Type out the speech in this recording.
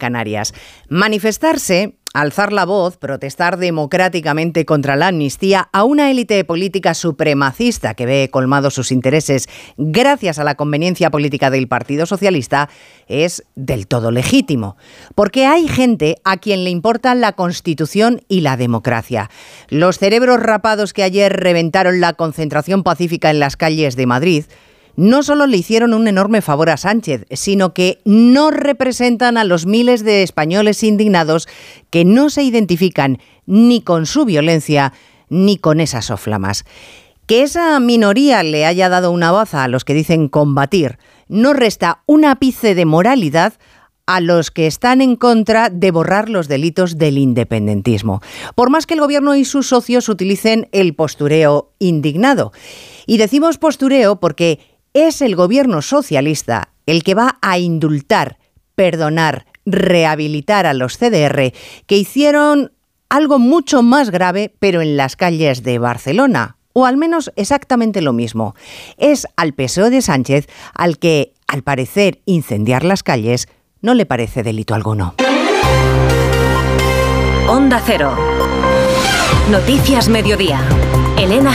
Canarias. Manifestarse alzar la voz, protestar democráticamente contra la amnistía a una élite política supremacista que ve colmados sus intereses gracias a la conveniencia política del Partido Socialista es del todo legítimo. Porque hay gente a quien le importan la Constitución y la democracia. Los cerebros rapados que ayer reventaron la concentración pacífica en las calles de Madrid no solo le hicieron un enorme favor a Sánchez, sino que no representan a los miles de españoles indignados que no se identifican ni con su violencia ni con esas soflamas. Que esa minoría le haya dado una voz a los que dicen combatir no resta un ápice de moralidad a los que están en contra de borrar los delitos del independentismo, por más que el gobierno y sus socios utilicen el postureo indignado. Y decimos postureo porque es el gobierno socialista el que va a indultar, perdonar, rehabilitar a los CDR que hicieron algo mucho más grave, pero en las calles de Barcelona, o al menos exactamente lo mismo. Es al PSOE de Sánchez al que, al parecer, incendiar las calles no le parece delito alguno. Onda Cero. Noticias Mediodía. Elena